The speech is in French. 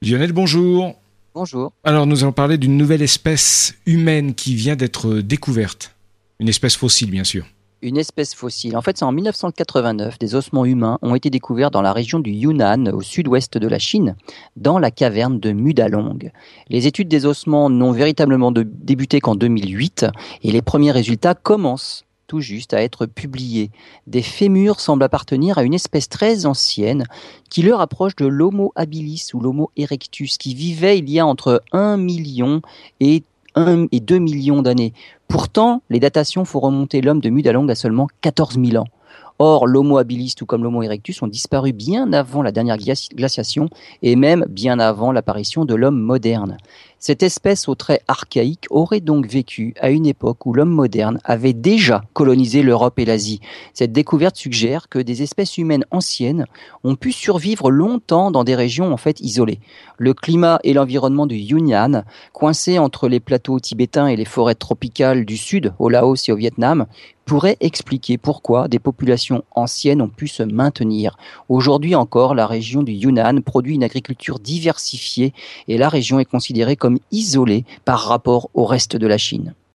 Lionel, bonjour. Bonjour. Alors, nous allons parler d'une nouvelle espèce humaine qui vient d'être découverte. Une espèce fossile, bien sûr. Une espèce fossile. En fait, c'est en 1989, des ossements humains ont été découverts dans la région du Yunnan, au sud-ouest de la Chine, dans la caverne de Mudalong. Les études des ossements n'ont véritablement débuté qu'en 2008 et les premiers résultats commencent tout juste à être publiés. Des fémurs semblent appartenir à une espèce très ancienne qui leur approche de l'Homo habilis ou l'Homo erectus qui vivait il y a entre 1 million et 1 et 2 millions d'années. Pourtant, les datations font remonter l'homme de Mudalong à seulement 14 000 ans. Or, l'Homo habilis, tout comme l'Homo erectus, ont disparu bien avant la dernière glaciation et même bien avant l'apparition de l'homme moderne. Cette espèce aux traits archaïques aurait donc vécu à une époque où l'homme moderne avait déjà colonisé l'Europe et l'Asie. Cette découverte suggère que des espèces humaines anciennes ont pu survivre longtemps dans des régions en fait isolées. Le climat et l'environnement du Yunnan, coincés entre les plateaux tibétains et les forêts tropicales du sud, au Laos et au Vietnam, pourrait expliquer pourquoi des populations anciennes ont pu se maintenir. Aujourd'hui encore, la région du Yunnan produit une agriculture diversifiée et la région est considérée comme isolée par rapport au reste de la Chine.